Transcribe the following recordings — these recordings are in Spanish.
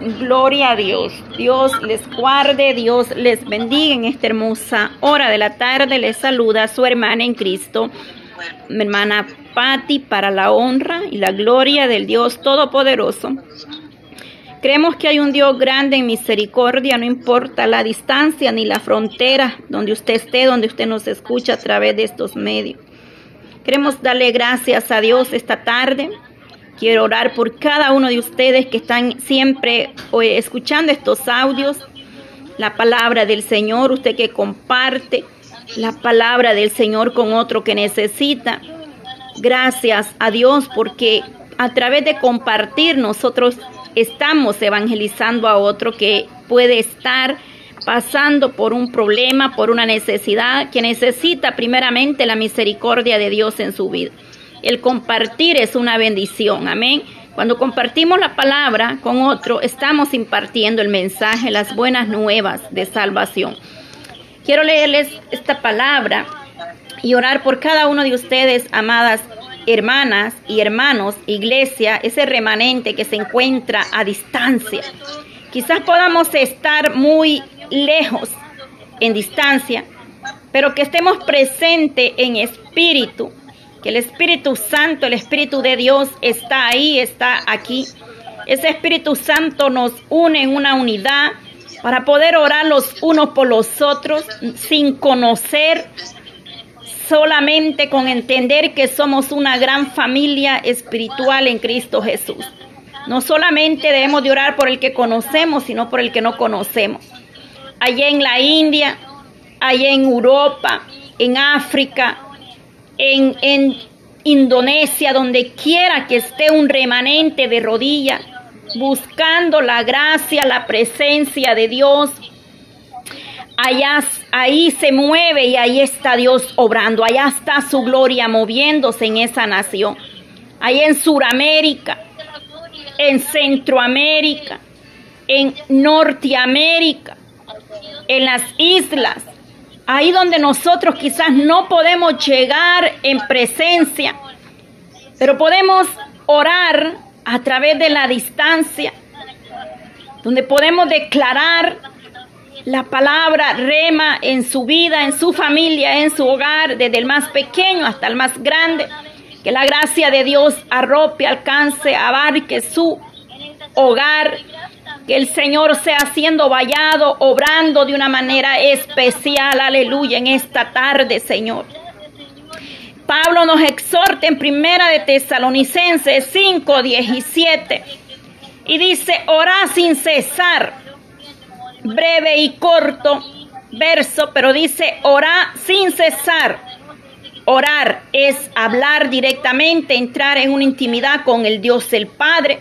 Gloria a Dios. Dios les guarde, Dios les bendiga en esta hermosa hora de la tarde. Les saluda a su hermana en Cristo, mi hermana Patti, para la honra y la gloria del Dios Todopoderoso. Creemos que hay un Dios grande en misericordia, no importa la distancia ni la frontera donde usted esté, donde usted nos escucha a través de estos medios. Queremos darle gracias a Dios esta tarde Quiero orar por cada uno de ustedes que están siempre escuchando estos audios, la palabra del Señor, usted que comparte la palabra del Señor con otro que necesita. Gracias a Dios porque a través de compartir nosotros estamos evangelizando a otro que puede estar pasando por un problema, por una necesidad, que necesita primeramente la misericordia de Dios en su vida. El compartir es una bendición, amén. Cuando compartimos la palabra con otro, estamos impartiendo el mensaje, las buenas nuevas de salvación. Quiero leerles esta palabra y orar por cada uno de ustedes, amadas hermanas y hermanos, iglesia, ese remanente que se encuentra a distancia. Quizás podamos estar muy lejos en distancia, pero que estemos presentes en espíritu que el Espíritu Santo, el Espíritu de Dios está ahí, está aquí. Ese Espíritu Santo nos une en una unidad para poder orar los unos por los otros sin conocer, solamente con entender que somos una gran familia espiritual en Cristo Jesús. No solamente debemos de orar por el que conocemos, sino por el que no conocemos. Allá en la India, allá en Europa, en África, en, Indonesia, donde quiera que esté un remanente de rodillas, buscando la gracia, la presencia de Dios. Allá, ahí se mueve y ahí está Dios obrando, allá está su gloria moviéndose en esa nación. Ahí en Suramérica, en Centroamérica, en Norteamérica, en las islas, ahí donde nosotros quizás no podemos llegar en presencia, pero podemos orar a través de la distancia, donde podemos declarar la palabra rema en su vida, en su familia, en su hogar, desde el más pequeño hasta el más grande. Que la gracia de Dios arrope, alcance, abarque su hogar, que el Señor sea siendo vallado, obrando de una manera especial, aleluya, en esta tarde, Señor. Pablo nos exhorta en primera de Tesalonicenses 5, 17 y dice, orá sin cesar, breve y corto verso, pero dice, orá sin cesar. Orar es hablar directamente, entrar en una intimidad con el Dios el Padre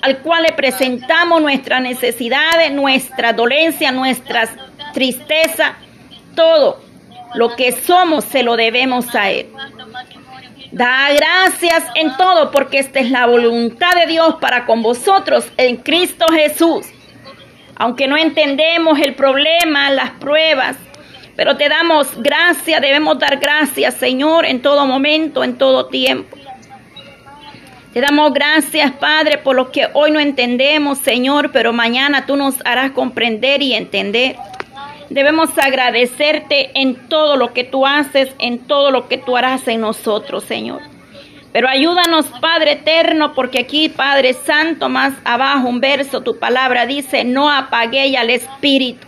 al cual le presentamos nuestras necesidades, nuestra dolencia, nuestras tristeza, todo lo que somos se lo debemos a Él. Da gracias en todo porque esta es la voluntad de Dios para con vosotros en Cristo Jesús. Aunque no entendemos el problema, las pruebas, pero te damos gracias, debemos dar gracias, Señor, en todo momento, en todo tiempo. Te damos gracias, Padre, por lo que hoy no entendemos, Señor, pero mañana tú nos harás comprender y entender. Debemos agradecerte en todo lo que tú haces, en todo lo que tú harás en nosotros, Señor. Pero ayúdanos, Padre eterno, porque aquí, Padre Santo, más abajo un verso, tu palabra dice, no apaguéis al Espíritu.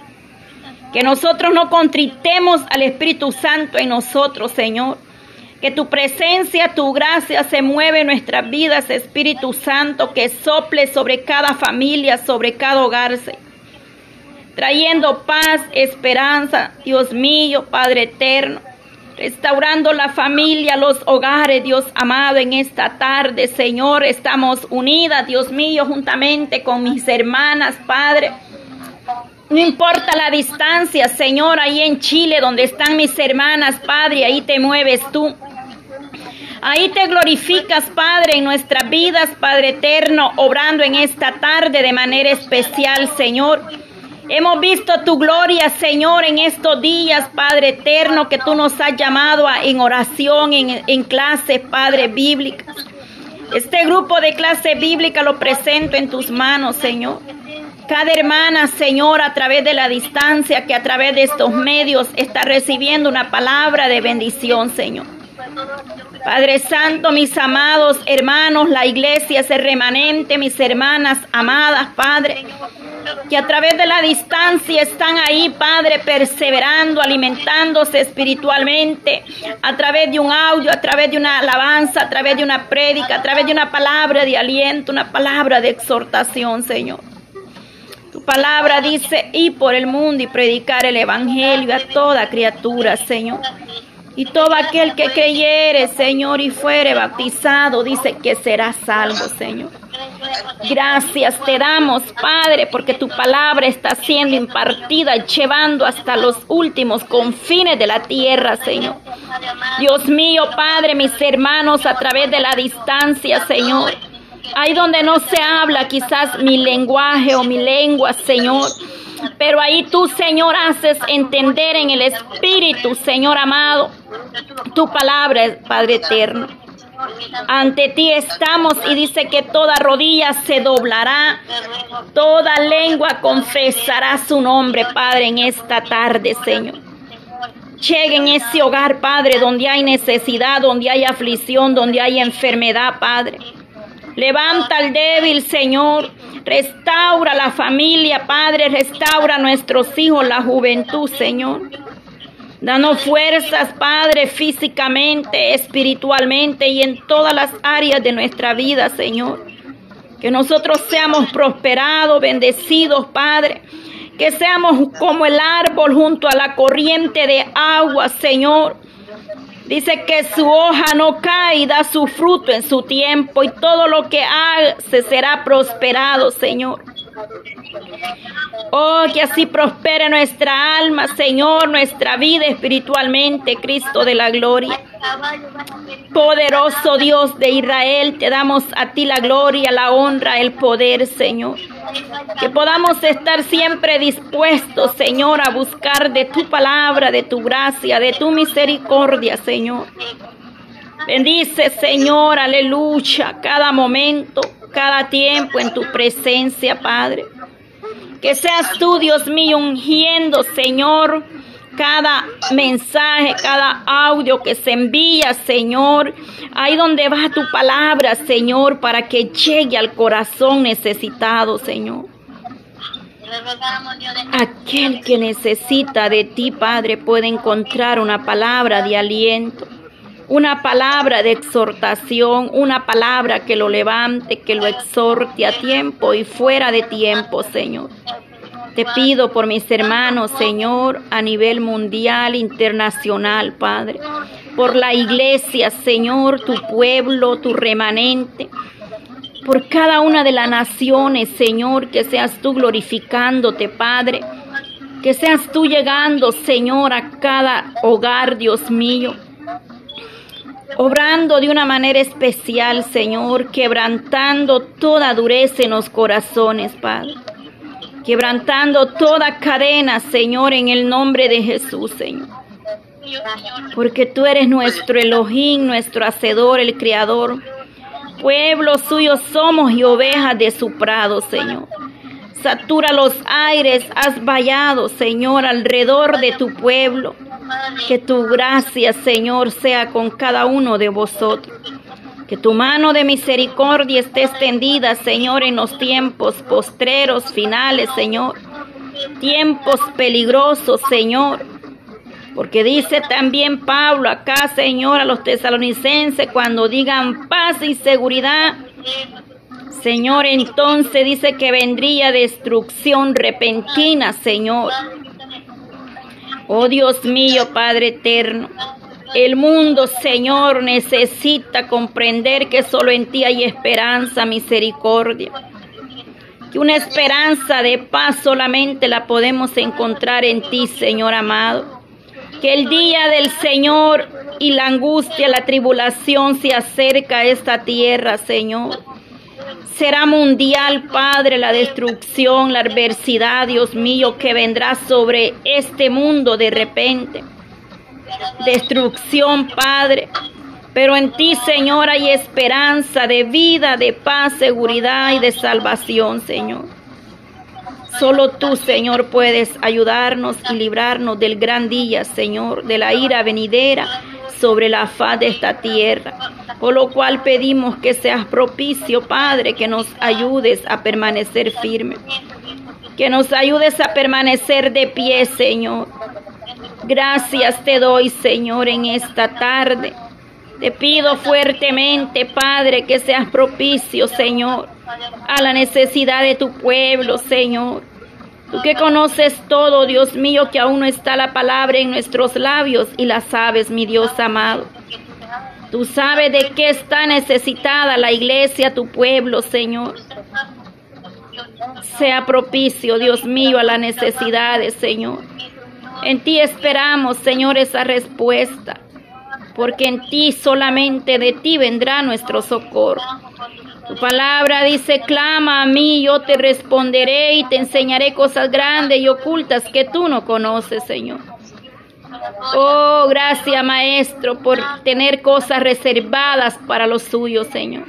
Que nosotros no contritemos al Espíritu Santo en nosotros, Señor. Que tu presencia, tu gracia se mueve en nuestras vidas, Espíritu Santo, que sople sobre cada familia, sobre cada hogar, trayendo paz, esperanza, Dios mío, Padre eterno, restaurando la familia, los hogares, Dios amado, en esta tarde, Señor, estamos unidas, Dios mío, juntamente con mis hermanas, Padre. No importa la distancia, Señor, ahí en Chile, donde están mis hermanas, Padre, ahí te mueves tú. Ahí te glorificas, Padre, en nuestras vidas, Padre eterno, obrando en esta tarde de manera especial, Señor. Hemos visto tu gloria, Señor, en estos días, Padre eterno, que tú nos has llamado a, en oración, en, en clases, Padre, bíblicas. Este grupo de clase bíblica lo presento en tus manos, Señor. Cada hermana, Señor, a través de la distancia, que a través de estos medios está recibiendo una palabra de bendición, Señor. Padre Santo, mis amados hermanos, la iglesia, ese remanente, mis hermanas amadas, Padre, que a través de la distancia están ahí, Padre, perseverando, alimentándose espiritualmente, a través de un audio, a través de una alabanza, a través de una prédica, a través de una palabra de aliento, una palabra de exhortación, Señor. Tu palabra dice, y por el mundo y predicar el Evangelio a toda criatura, Señor. Y todo aquel que creyere, Señor, y fuere bautizado, dice que será salvo, Señor. Gracias te damos, Padre, porque tu palabra está siendo impartida llevando hasta los últimos confines de la tierra, Señor. Dios mío, Padre, mis hermanos, a través de la distancia, Señor. Ahí donde no se habla quizás mi lenguaje o mi lengua, Señor. Pero ahí tú, Señor, haces entender en el Espíritu, Señor amado, tu palabra, Padre eterno. Ante ti estamos y dice que toda rodilla se doblará, toda lengua confesará su nombre, Padre, en esta tarde, Señor. Llegue en ese hogar, Padre, donde hay necesidad, donde hay aflicción, donde hay enfermedad, Padre. Levanta al débil, Señor. Restaura la familia, Padre. Restaura a nuestros hijos, la juventud, Señor. Danos fuerzas, Padre, físicamente, espiritualmente y en todas las áreas de nuestra vida, Señor. Que nosotros seamos prosperados, bendecidos, Padre. Que seamos como el árbol junto a la corriente de agua, Señor. Dice que su hoja no cae y da su fruto en su tiempo y todo lo que hace será prosperado, Señor. Oh, que así prospere nuestra alma, Señor, nuestra vida espiritualmente, Cristo de la gloria. Poderoso Dios de Israel, te damos a ti la gloria, la honra, el poder, Señor. Que podamos estar siempre dispuestos, Señor, a buscar de tu palabra, de tu gracia, de tu misericordia, Señor. Bendice, Señor, aleluya, cada momento, cada tiempo en tu presencia, Padre. Que seas tú, Dios mío, ungiendo, Señor, cada mensaje, cada audio que se envía, Señor. Ahí donde va tu palabra, Señor, para que llegue al corazón necesitado, Señor. Aquel que necesita de ti, Padre, puede encontrar una palabra de aliento, una palabra de exhortación, una palabra que lo levante, que lo exhorte a tiempo y fuera de tiempo, Señor. Te pido por mis hermanos, Señor, a nivel mundial, internacional, Padre. Por la iglesia, Señor, tu pueblo, tu remanente. Por cada una de las naciones, Señor, que seas tú glorificándote, Padre. Que seas tú llegando, Señor, a cada hogar, Dios mío obrando de una manera especial, Señor, quebrantando toda dureza en los corazones, Padre quebrantando toda cadena, Señor, en el nombre de Jesús, Señor. Porque tú eres nuestro Elohim, nuestro Hacedor, el Creador. Pueblo suyo somos y ovejas de su prado, Señor. Satura los aires, has vallado, Señor, alrededor de tu pueblo. Que tu gracia, Señor, sea con cada uno de vosotros. Que tu mano de misericordia esté extendida, Señor, en los tiempos postreros, finales, Señor. Tiempos peligrosos, Señor. Porque dice también Pablo acá, Señor, a los tesalonicenses, cuando digan paz y seguridad, Señor, entonces dice que vendría destrucción repentina, Señor. Oh Dios mío, Padre eterno. El mundo, Señor, necesita comprender que solo en ti hay esperanza, misericordia. Que una esperanza de paz solamente la podemos encontrar en ti, Señor amado. Que el día del Señor y la angustia, la tribulación se acerca a esta tierra, Señor. Será mundial, Padre, la destrucción, la adversidad, Dios mío, que vendrá sobre este mundo de repente destrucción, Padre. Pero en ti, Señor, hay esperanza de vida, de paz, seguridad y de salvación, Señor. Solo tú, Señor, puedes ayudarnos y librarnos del gran día, Señor, de la ira venidera sobre la faz de esta tierra. Por lo cual pedimos que seas propicio, Padre, que nos ayudes a permanecer firmes. Que nos ayudes a permanecer de pie, Señor. Gracias te doy, Señor, en esta tarde. Te pido fuertemente, Padre, que seas propicio, Señor, a la necesidad de tu pueblo, Señor. Tú que conoces todo, Dios mío, que aún no está la palabra en nuestros labios y la sabes, mi Dios amado. Tú sabes de qué está necesitada la iglesia, tu pueblo, Señor. Sea propicio, Dios mío, a las necesidades, Señor. En ti esperamos, Señor, esa respuesta, porque en ti solamente de ti vendrá nuestro socorro. Tu palabra dice, clama a mí, yo te responderé y te enseñaré cosas grandes y ocultas que tú no conoces, Señor. Oh, gracias, Maestro, por tener cosas reservadas para los suyos, Señor.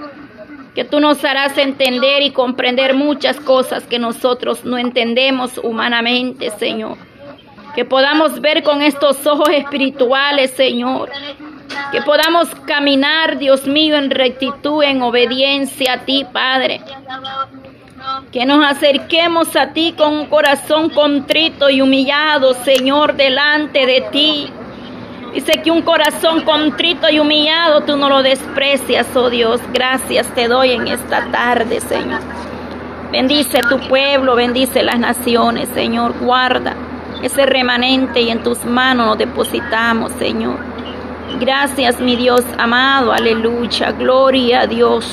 Que tú nos harás entender y comprender muchas cosas que nosotros no entendemos humanamente, Señor que podamos ver con estos ojos espirituales, Señor. Que podamos caminar, Dios mío, en rectitud, en obediencia a ti, Padre. Que nos acerquemos a ti con un corazón contrito y humillado, Señor, delante de ti. Dice que un corazón contrito y humillado tú no lo desprecias, oh Dios. Gracias te doy en esta tarde, Señor. Bendice tu pueblo, bendice las naciones, Señor. Guarda ese remanente y en tus manos nos depositamos, Señor. Gracias, mi Dios amado, aleluya, gloria a Dios.